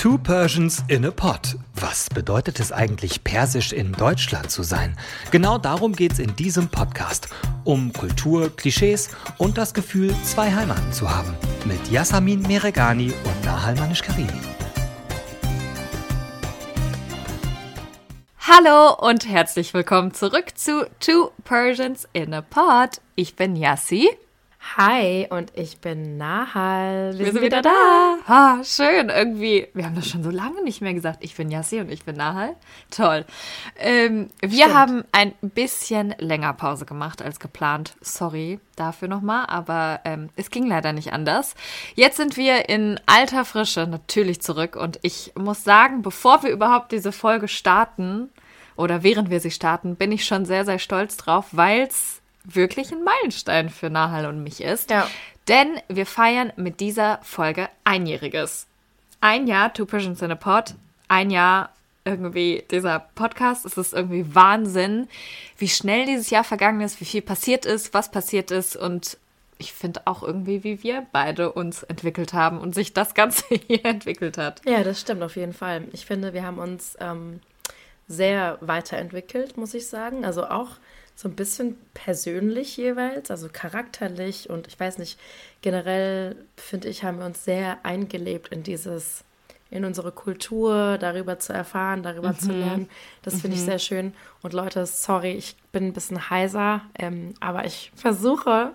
Two Persians in a Pot. Was bedeutet es eigentlich, persisch in Deutschland zu sein? Genau darum geht es in diesem Podcast. Um Kultur, Klischees und das Gefühl, zwei Heimaten zu haben. Mit Yasamin Meregani und Nahal Manish-Karimi. Hallo und herzlich willkommen zurück zu Two Persians in a Pot. Ich bin Yassi. Hi, und ich bin Nahal. Wir, wir sind wieder, wieder da. da. Ah, schön, irgendwie. Wir haben das schon so lange nicht mehr gesagt. Ich bin Yassi und ich bin Nahal. Toll. Ähm, wir Stimmt. haben ein bisschen länger Pause gemacht als geplant. Sorry dafür nochmal, aber ähm, es ging leider nicht anders. Jetzt sind wir in alter Frische natürlich zurück und ich muss sagen, bevor wir überhaupt diese Folge starten oder während wir sie starten, bin ich schon sehr, sehr stolz drauf, weil es wirklich ein Meilenstein für Nahal und mich ist. Ja. Denn wir feiern mit dieser Folge Einjähriges. Ein Jahr Two Persians in a Pod, ein Jahr irgendwie dieser Podcast. Es ist irgendwie Wahnsinn, wie schnell dieses Jahr vergangen ist, wie viel passiert ist, was passiert ist und ich finde auch irgendwie, wie wir beide uns entwickelt haben und sich das Ganze hier entwickelt hat. Ja, das stimmt auf jeden Fall. Ich finde, wir haben uns ähm, sehr weiterentwickelt, muss ich sagen. Also auch so ein bisschen persönlich jeweils, also charakterlich und ich weiß nicht, generell finde ich, haben wir uns sehr eingelebt in dieses, in unsere Kultur, darüber zu erfahren, darüber mhm. zu lernen. Das finde ich mhm. sehr schön. Und Leute, sorry, ich bin ein bisschen heiser, ähm, aber ich versuche,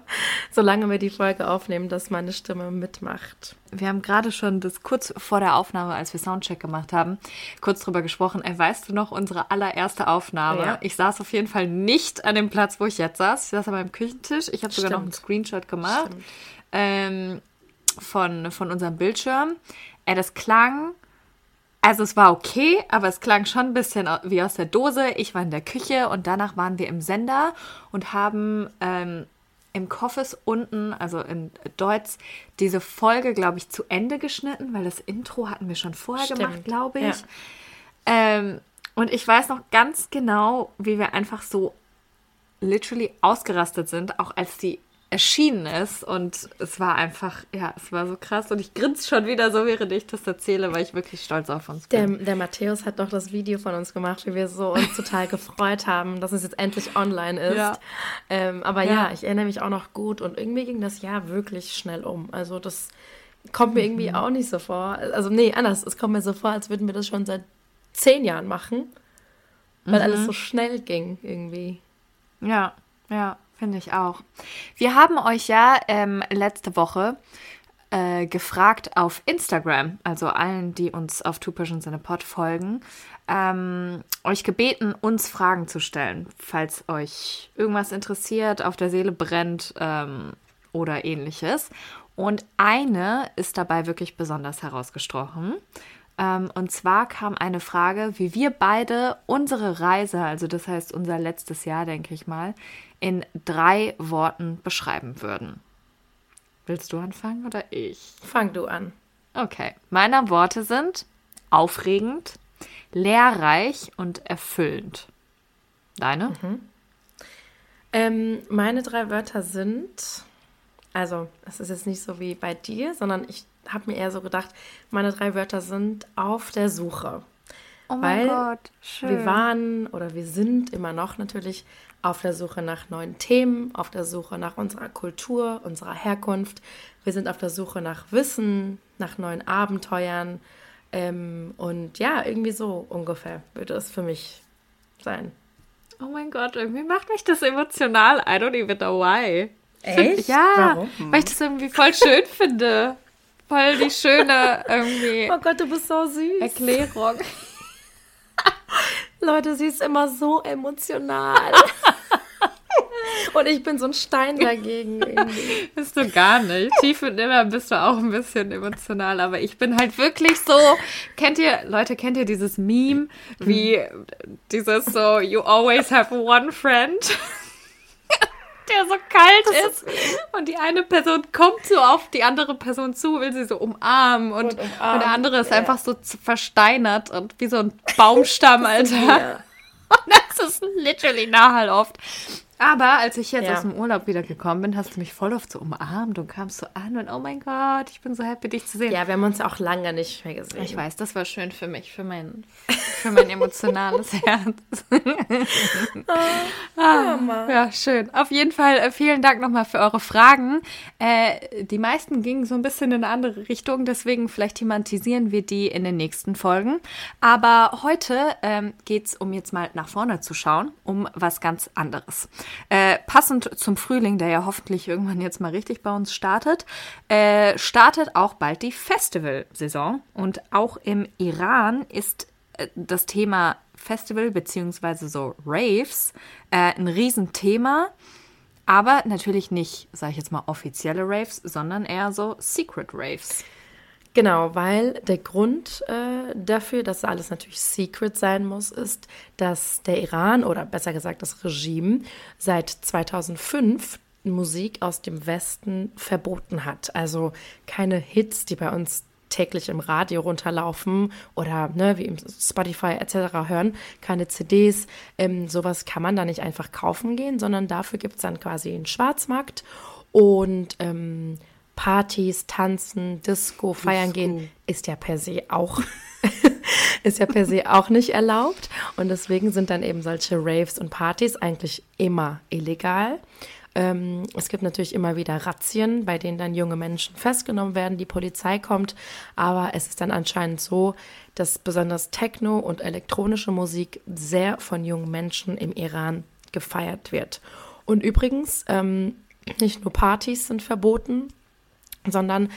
solange wir die Folge aufnehmen, dass meine Stimme mitmacht. Wir haben gerade schon das kurz vor der Aufnahme, als wir Soundcheck gemacht haben, kurz drüber gesprochen. Ey, weißt du noch, unsere allererste Aufnahme? Ja. Ich saß auf jeden Fall nicht an dem Platz, wo ich jetzt saß. Ich saß an meinem Küchentisch. Ich habe sogar noch einen Screenshot gemacht ähm, von, von unserem Bildschirm. Ey, das klang also es war okay, aber es klang schon ein bisschen wie aus der Dose. Ich war in der Küche und danach waren wir im Sender und haben ähm, im Koffes unten, also in Deutsch, diese Folge, glaube ich, zu Ende geschnitten, weil das Intro hatten wir schon vorher Stimmt. gemacht, glaube ich. Ja. Ähm, und ich weiß noch ganz genau, wie wir einfach so literally ausgerastet sind, auch als die erschienen ist. Und es war einfach, ja, es war so krass. Und ich grinse schon wieder so, während ich das erzähle, weil ich wirklich stolz auf uns bin. Der, der Matthäus hat doch das Video von uns gemacht, wie wir so uns total gefreut haben, dass es jetzt endlich online ist. Ja. Ähm, aber ja. ja. ich erinnere mich auch noch gut. Und irgendwie ging das Jahr wirklich schnell um. Also das kommt mir irgendwie mhm. auch nicht so vor. Also nee, anders. Es kommt mir so vor, als würden wir das schon seit zehn Jahren machen. Weil mhm. alles so schnell ging irgendwie. Ja, ja. Finde ich auch. Wir haben euch ja ähm, letzte Woche äh, gefragt auf Instagram, also allen, die uns auf Two Persians in a Pod folgen, ähm, euch gebeten, uns Fragen zu stellen, falls euch irgendwas interessiert, auf der Seele brennt ähm, oder ähnliches. Und eine ist dabei wirklich besonders herausgestochen. Ähm, und zwar kam eine Frage, wie wir beide unsere Reise, also das heißt unser letztes Jahr, denke ich mal, in drei Worten beschreiben würden. Willst du anfangen oder ich? Fang du an. Okay. Meine Worte sind aufregend, lehrreich und erfüllend. Deine? Mhm. Ähm, meine drei Wörter sind, also es ist jetzt nicht so wie bei dir, sondern ich habe mir eher so gedacht, meine drei Wörter sind auf der Suche. Oh mein Gott, schön. Wir waren oder wir sind immer noch natürlich auf der Suche nach neuen Themen, auf der Suche nach unserer Kultur, unserer Herkunft. Wir sind auf der Suche nach Wissen, nach neuen Abenteuern. Ähm, und ja, irgendwie so ungefähr würde es für mich sein. Oh mein Gott, irgendwie macht mich das emotional. I don't even know why. Echt? Ja, Warum? weil ich das irgendwie voll schön finde. Voll die schöne irgendwie. Oh Gott, du bist so süß. Erklärung. Leute, sie ist immer so emotional. Und ich bin so ein Stein dagegen. Irgendwie. Bist du gar nicht. Tief und immer bist du auch ein bisschen emotional. Aber ich bin halt wirklich so. Kennt ihr, Leute, kennt ihr dieses Meme, wie dieses so, you always have one friend? Der so kalt ist. Und die eine Person kommt so auf die andere Person zu, will sie so umarmen. Und, und, umarmen. und der andere ist ja. einfach so versteinert und wie so ein Baumstamm, Alter. Und das ist literally Nahal oft. Aber als ich jetzt ja. aus dem Urlaub wieder gekommen bin, hast du mich voll oft so umarmt und kamst so an und oh mein Gott, ich bin so happy, dich zu sehen. Ja, wir haben uns auch lange nicht mehr gesehen. Ich weiß, das war schön für mich, für mein, für mein emotionales Herz. ah, ja, schön. Auf jeden Fall äh, vielen Dank nochmal für eure Fragen. Äh, die meisten gingen so ein bisschen in eine andere Richtung, deswegen vielleicht thematisieren wir die in den nächsten Folgen. Aber heute ähm, geht es, um jetzt mal nach vorne zu schauen, um was ganz anderes. Äh, passend zum Frühling, der ja hoffentlich irgendwann jetzt mal richtig bei uns startet, äh, startet auch bald die Festivalsaison. Und auch im Iran ist äh, das Thema Festival beziehungsweise so Raves äh, ein Riesenthema. Aber natürlich nicht, sage ich jetzt mal, offizielle Raves, sondern eher so Secret Raves. Genau, weil der Grund äh, dafür, dass alles natürlich secret sein muss, ist, dass der Iran oder besser gesagt das Regime seit 2005 Musik aus dem Westen verboten hat. Also keine Hits, die bei uns täglich im Radio runterlaufen oder ne, wie im Spotify etc. hören, keine CDs. Ähm, sowas kann man da nicht einfach kaufen gehen, sondern dafür gibt es dann quasi einen Schwarzmarkt und ähm, Partys, Tanzen, Disco, feiern gehen, ist ja per se auch ist ja per se auch nicht erlaubt. Und deswegen sind dann eben solche Raves und Partys eigentlich immer illegal. Ähm, es gibt natürlich immer wieder Razzien, bei denen dann junge Menschen festgenommen werden, die Polizei kommt. Aber es ist dann anscheinend so, dass besonders Techno und elektronische Musik sehr von jungen Menschen im Iran gefeiert wird. Und übrigens, ähm, nicht nur Partys sind verboten, sondern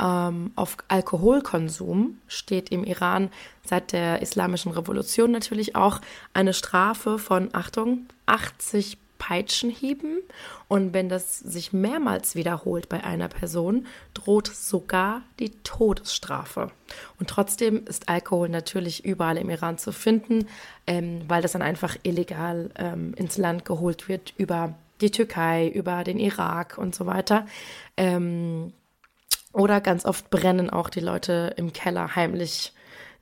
ähm, auf Alkoholkonsum steht im Iran seit der Islamischen Revolution natürlich auch eine Strafe von, Achtung, 80 Peitschenhieben. Und wenn das sich mehrmals wiederholt bei einer Person, droht sogar die Todesstrafe. Und trotzdem ist Alkohol natürlich überall im Iran zu finden, ähm, weil das dann einfach illegal ähm, ins Land geholt wird über die Türkei, über den Irak und so weiter. Ähm, oder ganz oft brennen auch die Leute im Keller heimlich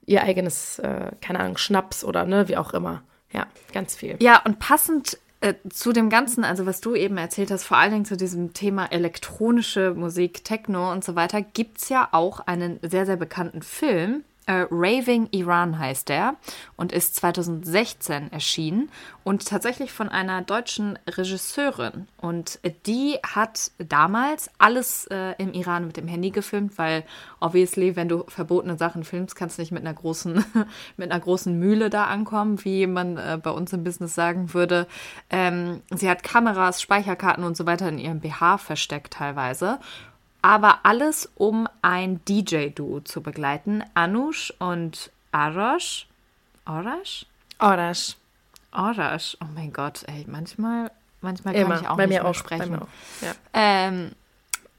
ihr eigenes, äh, keine Ahnung, Schnaps oder ne, wie auch immer. Ja, ganz viel. Ja, und passend äh, zu dem Ganzen, also was du eben erzählt hast, vor allen Dingen zu diesem Thema elektronische Musik, Techno und so weiter, gibt es ja auch einen sehr, sehr bekannten Film, äh, Raving Iran heißt der und ist 2016 erschienen und tatsächlich von einer deutschen Regisseurin. Und die hat damals alles äh, im Iran mit dem Handy gefilmt, weil obviously, wenn du verbotene Sachen filmst, kannst du nicht mit einer großen, mit einer großen Mühle da ankommen, wie man äh, bei uns im Business sagen würde. Ähm, sie hat Kameras, Speicherkarten und so weiter in ihrem BH versteckt teilweise aber alles, um ein DJ-Duo zu begleiten. Anush und Arash. Arash? Arash. Arash. Oh mein Gott, ey, manchmal, manchmal kann Immer. ich auch bei nicht mir auch, sprechen. Auch. Ja. Ähm,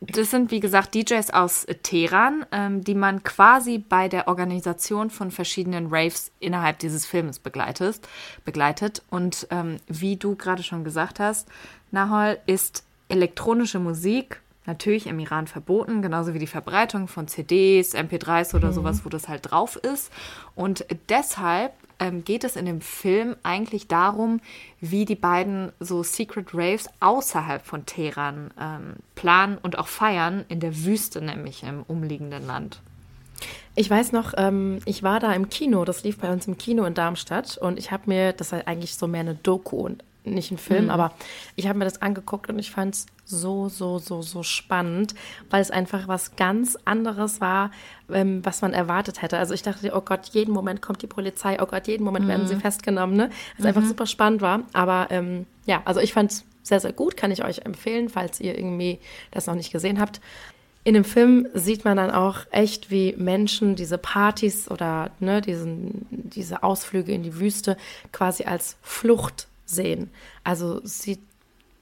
das sind, wie gesagt, DJs aus Teheran, ähm, die man quasi bei der Organisation von verschiedenen Raves innerhalb dieses Filmes begleitet. begleitet. Und ähm, wie du gerade schon gesagt hast, Nahol ist elektronische Musik natürlich im Iran verboten, genauso wie die Verbreitung von CDs, MP3s oder mhm. sowas, wo das halt drauf ist. Und deshalb ähm, geht es in dem Film eigentlich darum, wie die beiden so Secret Raves außerhalb von Teheran ähm, planen und auch feiern, in der Wüste nämlich im umliegenden Land. Ich weiß noch, ähm, ich war da im Kino, das lief bei uns im Kino in Darmstadt und ich habe mir, das ist eigentlich so mehr eine Doku und nicht ein Film, mhm. aber ich habe mir das angeguckt und ich fand es so, so, so, so spannend, weil es einfach was ganz anderes war, ähm, was man erwartet hätte. Also ich dachte, oh Gott, jeden Moment kommt die Polizei, oh Gott, jeden Moment mhm. werden sie festgenommen, ne? Was mhm. einfach super spannend war. Aber ähm, ja, also ich fand es sehr, sehr gut, kann ich euch empfehlen, falls ihr irgendwie das noch nicht gesehen habt. In dem Film sieht man dann auch echt, wie Menschen diese Partys oder ne, diesen, diese Ausflüge in die Wüste quasi als Flucht sehen. Also sie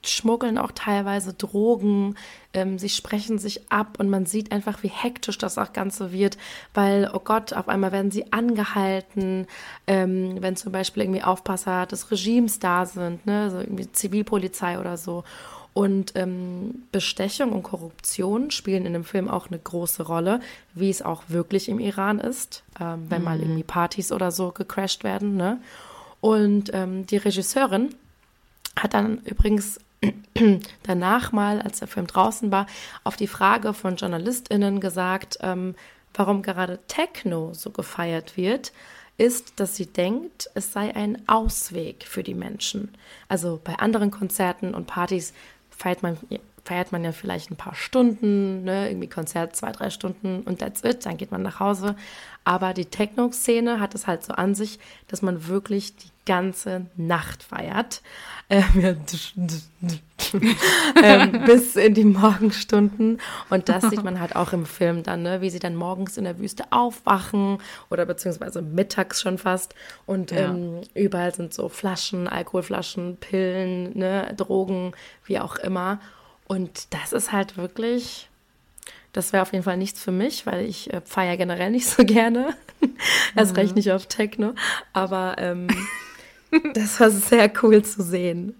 schmuggeln auch teilweise Drogen, ähm, sie sprechen sich ab und man sieht einfach, wie hektisch das auch Ganze wird, weil, oh Gott, auf einmal werden sie angehalten, ähm, wenn zum Beispiel irgendwie Aufpasser des Regimes da sind, ne, so irgendwie Zivilpolizei oder so. Und ähm, Bestechung und Korruption spielen in dem Film auch eine große Rolle, wie es auch wirklich im Iran ist, ähm, wenn mhm. mal irgendwie Partys oder so gecrashed werden. Ne? Und ähm, die Regisseurin hat dann übrigens danach mal, als der Film draußen war, auf die Frage von JournalistInnen gesagt, ähm, warum gerade Techno so gefeiert wird, ist, dass sie denkt, es sei ein Ausweg für die Menschen. Also bei anderen Konzerten und Partys feiert man, feiert man ja vielleicht ein paar Stunden, ne, irgendwie Konzert zwei, drei Stunden und that's it, dann geht man nach Hause. Aber die Techno-Szene hat es halt so an sich, dass man wirklich die ganze Nacht feiert. Ähm, ähm, bis in die Morgenstunden. Und das sieht man halt auch im Film dann, ne? wie sie dann morgens in der Wüste aufwachen oder beziehungsweise mittags schon fast. Und ja. ähm, überall sind so Flaschen, Alkoholflaschen, Pillen, ne? Drogen, wie auch immer. Und das ist halt wirklich das wäre auf jeden Fall nichts für mich, weil ich äh, feiere generell nicht so gerne. Erst mhm. recht nicht auf Techno. Aber ähm, das war sehr cool zu sehen.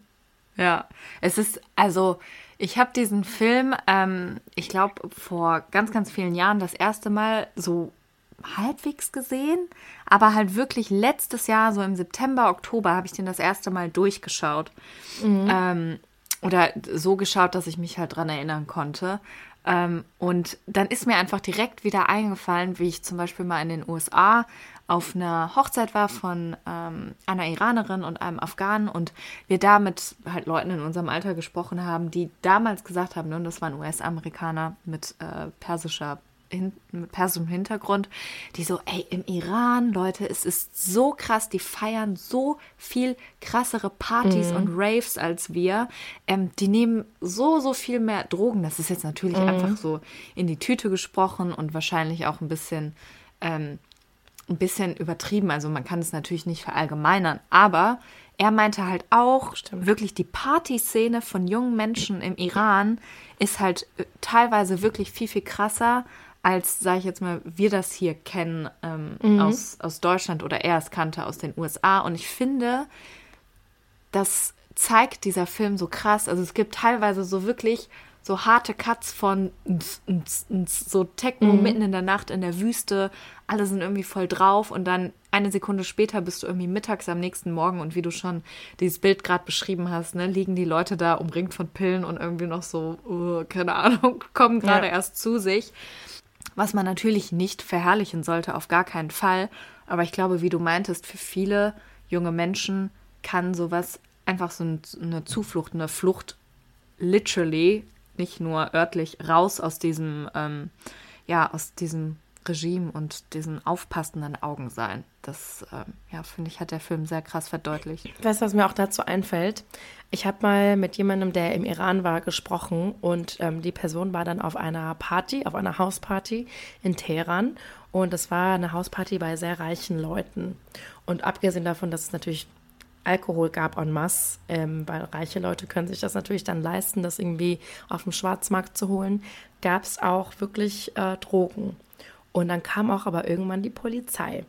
Ja, es ist, also ich habe diesen Film, ähm, ich glaube, vor ganz, ganz vielen Jahren das erste Mal so halbwegs gesehen, aber halt wirklich letztes Jahr, so im September, Oktober, habe ich den das erste Mal durchgeschaut. Mhm. Ähm, oder so geschaut, dass ich mich halt dran erinnern konnte. Ähm, und dann ist mir einfach direkt wieder eingefallen, wie ich zum Beispiel mal in den USA auf einer Hochzeit war von ähm, einer Iranerin und einem Afghanen und wir da mit halt Leuten in unserem Alter gesprochen haben, die damals gesagt haben, ne, und das waren US-Amerikaner mit äh, persischer mit persischem Hintergrund, die so, ey, im Iran, Leute, es ist so krass, die feiern so viel krassere Partys mhm. und Raves als wir. Ähm, die nehmen so, so viel mehr Drogen. Das ist jetzt natürlich mhm. einfach so in die Tüte gesprochen und wahrscheinlich auch ein bisschen, ähm, ein bisschen übertrieben. Also man kann es natürlich nicht verallgemeinern, aber er meinte halt auch, Stimmt. wirklich die Partyszene von jungen Menschen im Iran ist halt äh, teilweise wirklich viel, viel krasser als, sage ich jetzt mal, wir das hier kennen ähm, mhm. aus, aus Deutschland oder er es kannte aus den USA. Und ich finde, das zeigt dieser Film so krass. Also es gibt teilweise so wirklich so harte Cuts von so Techno mhm. mitten in der Nacht in der Wüste. Alle sind irgendwie voll drauf und dann eine Sekunde später bist du irgendwie mittags am nächsten Morgen und wie du schon dieses Bild gerade beschrieben hast, ne, liegen die Leute da umringt von Pillen und irgendwie noch so, uh, keine Ahnung, kommen gerade ja. erst zu sich was man natürlich nicht verherrlichen sollte, auf gar keinen Fall. Aber ich glaube, wie du meintest, für viele junge Menschen kann sowas einfach so eine Zuflucht, eine Flucht literally, nicht nur örtlich, raus aus diesem, ähm, ja, aus diesem Regime und diesen aufpassenden Augen sein. Das, ähm, ja, finde ich, hat der Film sehr krass verdeutlicht. Weißt du, was mir auch dazu einfällt? Ich habe mal mit jemandem, der im Iran war, gesprochen und ähm, die Person war dann auf einer Party, auf einer Hausparty in Teheran und es war eine Hausparty bei sehr reichen Leuten. Und abgesehen davon, dass es natürlich Alkohol gab en masse, ähm, weil reiche Leute können sich das natürlich dann leisten, das irgendwie auf dem Schwarzmarkt zu holen, gab es auch wirklich äh, Drogen. Und dann kam auch aber irgendwann die Polizei.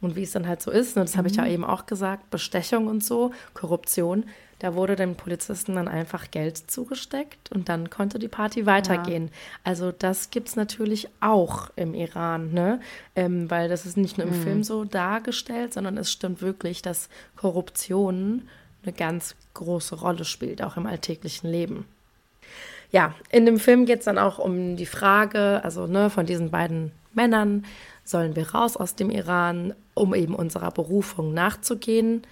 Und wie es dann halt so ist, und das mhm. habe ich ja mhm. eben auch gesagt, Bestechung und so, Korruption, da wurde den Polizisten dann einfach Geld zugesteckt und dann konnte die Party weitergehen. Ja. Also das gibt es natürlich auch im Iran, ne? Ähm, weil das ist nicht nur im mhm. Film so dargestellt, sondern es stimmt wirklich, dass Korruption eine ganz große Rolle spielt, auch im alltäglichen Leben. Ja, in dem Film geht es dann auch um die Frage, also ne, von diesen beiden Männern, sollen wir raus aus dem Iran, um eben unserer Berufung nachzugehen.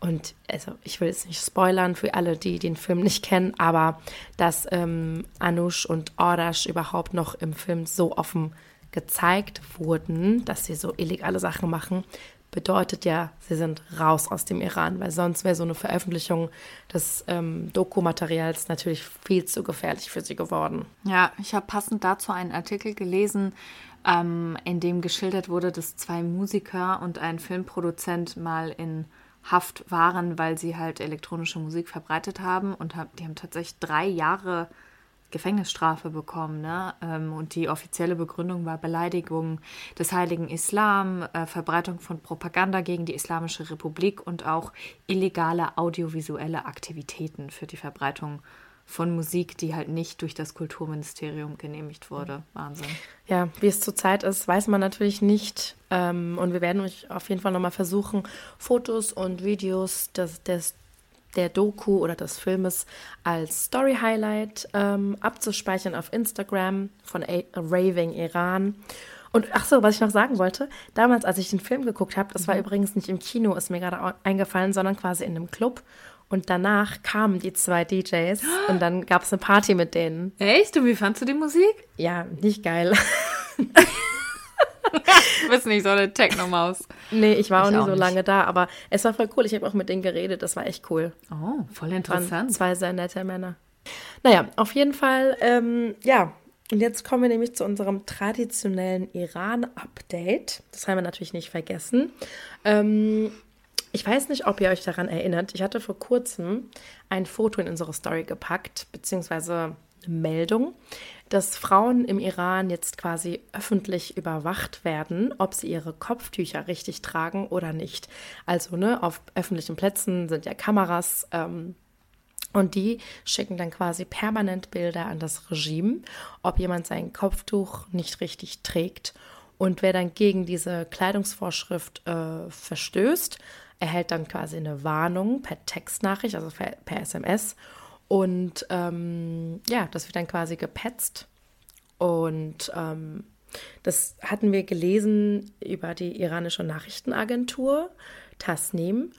Und also ich will jetzt nicht spoilern für alle, die den Film nicht kennen, aber dass ähm, Anush und Ordash überhaupt noch im Film so offen gezeigt wurden, dass sie so illegale Sachen machen, bedeutet ja, sie sind raus aus dem Iran, weil sonst wäre so eine Veröffentlichung des ähm, Dokumaterials natürlich viel zu gefährlich für sie geworden. Ja, ich habe passend dazu einen Artikel gelesen, ähm, in dem geschildert wurde, dass zwei Musiker und ein Filmproduzent mal in Haft waren, weil sie halt elektronische Musik verbreitet haben und hab, die haben tatsächlich drei Jahre Gefängnisstrafe bekommen. Ne? Ähm, und die offizielle Begründung war Beleidigung des heiligen Islam, äh, Verbreitung von Propaganda gegen die Islamische Republik und auch illegale audiovisuelle Aktivitäten für die Verbreitung von Musik, die halt nicht durch das Kulturministerium genehmigt wurde. Wahnsinn. Ja, wie es zurzeit ist, weiß man natürlich nicht. Ähm, und wir werden euch auf jeden Fall nochmal versuchen, Fotos und Videos des, des der Doku oder des Filmes als Story Highlight ähm, abzuspeichern auf Instagram von A Raving Iran. Und ach so, was ich noch sagen wollte, damals, als ich den Film geguckt habe, das war mhm. übrigens nicht im Kino, ist mir gerade eingefallen, sondern quasi in einem Club. Und danach kamen die zwei DJs und dann gab es eine Party mit denen. Echt? Und wie fandst du die Musik? Ja, nicht geil. du bist nicht so eine Techno-Maus. Nee, ich war ich auch nicht auch so nicht. lange da, aber es war voll cool. Ich habe auch mit denen geredet, das war echt cool. Oh, voll interessant. Waren zwei sehr nette Männer. Naja, auf jeden Fall, ähm, ja. Und jetzt kommen wir nämlich zu unserem traditionellen Iran-Update. Das haben wir natürlich nicht vergessen. Ähm, ich weiß nicht, ob ihr euch daran erinnert. Ich hatte vor kurzem ein Foto in unsere Story gepackt, beziehungsweise eine Meldung, dass Frauen im Iran jetzt quasi öffentlich überwacht werden, ob sie ihre Kopftücher richtig tragen oder nicht. Also ne, auf öffentlichen Plätzen sind ja Kameras. Ähm, und die schicken dann quasi permanent Bilder an das Regime, ob jemand sein Kopftuch nicht richtig trägt. Und wer dann gegen diese Kleidungsvorschrift äh, verstößt, erhält dann quasi eine Warnung per Textnachricht, also per, per SMS. Und ähm, ja, das wird dann quasi gepetzt. Und ähm, das hatten wir gelesen über die iranische Nachrichtenagentur Tasnim.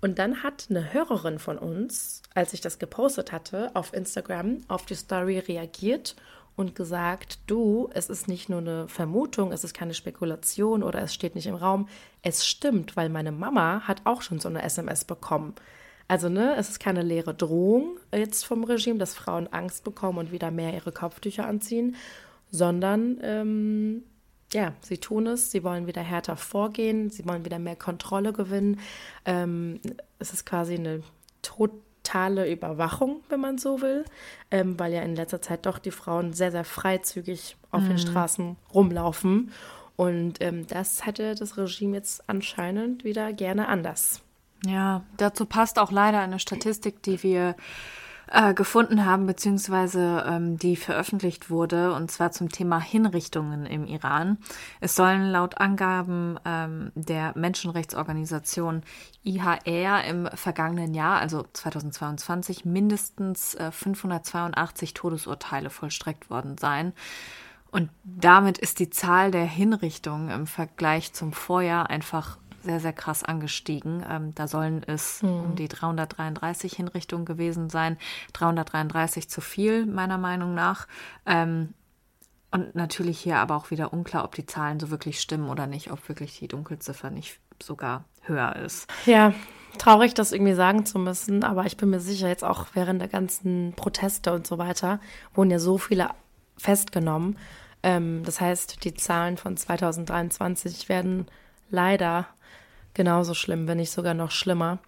Und dann hat eine Hörerin von uns, als ich das gepostet hatte, auf Instagram auf die Story reagiert und gesagt, du, es ist nicht nur eine Vermutung, es ist keine Spekulation oder es steht nicht im Raum, es stimmt, weil meine Mama hat auch schon so eine SMS bekommen. Also, ne, es ist keine leere Drohung jetzt vom Regime, dass Frauen Angst bekommen und wieder mehr ihre Kopftücher anziehen, sondern ähm, ja, sie tun es, sie wollen wieder härter vorgehen, sie wollen wieder mehr Kontrolle gewinnen. Ähm, es ist quasi eine Tod totale Überwachung, wenn man so will, ähm, weil ja in letzter Zeit doch die Frauen sehr, sehr freizügig auf mhm. den Straßen rumlaufen. Und ähm, das hätte das Regime jetzt anscheinend wieder gerne anders. Ja, dazu passt auch leider eine Statistik, die wir äh, gefunden haben, beziehungsweise ähm, die veröffentlicht wurde, und zwar zum Thema Hinrichtungen im Iran. Es sollen laut Angaben ähm, der Menschenrechtsorganisation IHR im vergangenen Jahr, also 2022, mindestens äh, 582 Todesurteile vollstreckt worden sein. Und damit ist die Zahl der Hinrichtungen im Vergleich zum Vorjahr einfach sehr, sehr krass angestiegen. Ähm, da sollen es mhm. um die 333 Hinrichtungen gewesen sein. 333 zu viel, meiner Meinung nach. Ähm, und natürlich hier aber auch wieder unklar, ob die Zahlen so wirklich stimmen oder nicht, ob wirklich die Dunkelziffer nicht sogar höher ist. Ja, traurig, das irgendwie sagen zu müssen, aber ich bin mir sicher, jetzt auch während der ganzen Proteste und so weiter, wurden ja so viele festgenommen. Ähm, das heißt, die Zahlen von 2023 werden leider genauso schlimm, wenn nicht sogar noch schlimmer.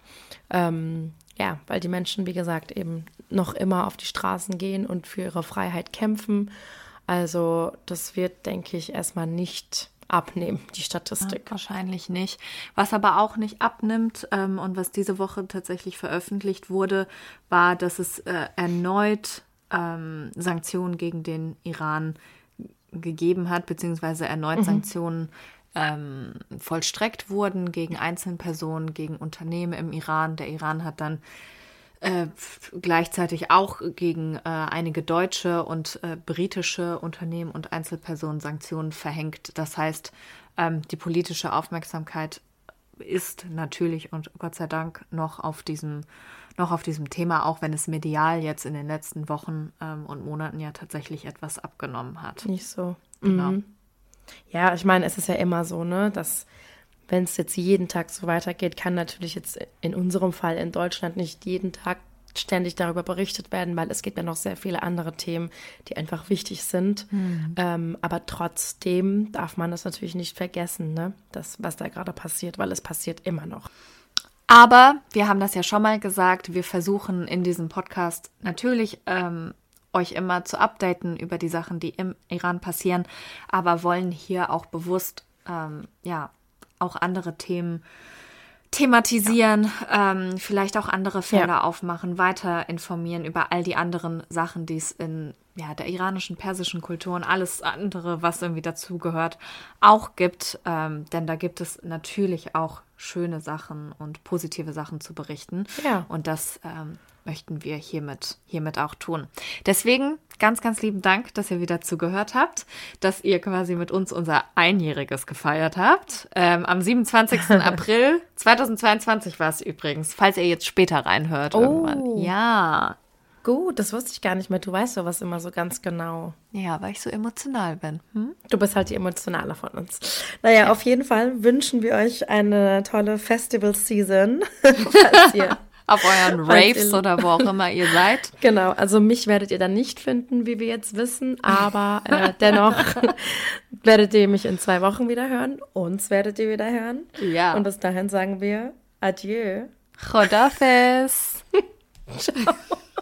Ähm, ja, weil die Menschen, wie gesagt, eben noch immer auf die Straßen gehen und für ihre Freiheit kämpfen. Also das wird, denke ich, erstmal nicht abnehmen, die Statistik. Ja, wahrscheinlich nicht. Was aber auch nicht abnimmt ähm, und was diese Woche tatsächlich veröffentlicht wurde, war, dass es äh, erneut ähm, Sanktionen gegen den Iran gegeben hat, beziehungsweise erneut mhm. Sanktionen ähm, vollstreckt wurden gegen Einzelpersonen, gegen Unternehmen im Iran. Der Iran hat dann äh, gleichzeitig auch gegen äh, einige deutsche und äh, britische Unternehmen und Einzelpersonen Sanktionen verhängt. Das heißt, ähm, die politische Aufmerksamkeit ist natürlich und Gott sei Dank noch auf diesem noch auf diesem Thema, auch wenn es medial jetzt in den letzten Wochen ähm, und Monaten ja tatsächlich etwas abgenommen hat. Nicht so. Genau. Mhm. Ja, ich meine, es ist ja immer so, ne, dass wenn es jetzt jeden Tag so weitergeht, kann natürlich jetzt in unserem Fall in Deutschland nicht jeden Tag ständig darüber berichtet werden, weil es gibt ja noch sehr viele andere Themen, die einfach wichtig sind. Mhm. Ähm, aber trotzdem darf man das natürlich nicht vergessen, ne? das, was da gerade passiert, weil es passiert immer noch. Aber wir haben das ja schon mal gesagt, wir versuchen in diesem Podcast natürlich ähm, euch immer zu updaten über die Sachen, die im Iran passieren, aber wollen hier auch bewusst ähm, ja auch andere Themen thematisieren, ja. ähm, vielleicht auch andere Fälle ja. aufmachen, weiter informieren über all die anderen Sachen, die es in ja, der iranischen, persischen Kultur und alles andere, was irgendwie dazugehört, auch gibt. Ähm, denn da gibt es natürlich auch schöne Sachen und positive Sachen zu berichten. Ja. Und das ähm, möchten wir hiermit, hiermit auch tun. Deswegen ganz, ganz lieben Dank, dass ihr wieder zugehört habt, dass ihr quasi mit uns unser Einjähriges gefeiert habt. Ähm, am 27. April 2022 war es übrigens, falls ihr jetzt später reinhört Oh. irgendwann. Ja. Gut, das wusste ich gar nicht mehr. Du weißt ja was immer so ganz genau. Ja, weil ich so emotional bin. Hm? Du bist halt die emotionale von uns. Naja, auf jeden Fall wünschen wir euch eine tolle Festival-Season. falls ihr Auf euren Raves oder wo auch immer ihr seid. Genau, also mich werdet ihr dann nicht finden, wie wir jetzt wissen, aber äh, dennoch werdet ihr mich in zwei Wochen wieder hören. Uns werdet ihr wieder hören. Ja. Und bis dahin sagen wir Adieu. Chodafes.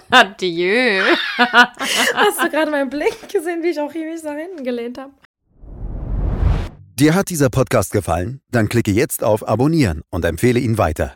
Adieu. Hast du gerade meinen Blick gesehen, wie ich auch hier mich nach hinten gelehnt habe? Dir hat dieser Podcast gefallen? Dann klicke jetzt auf Abonnieren und empfehle ihn weiter.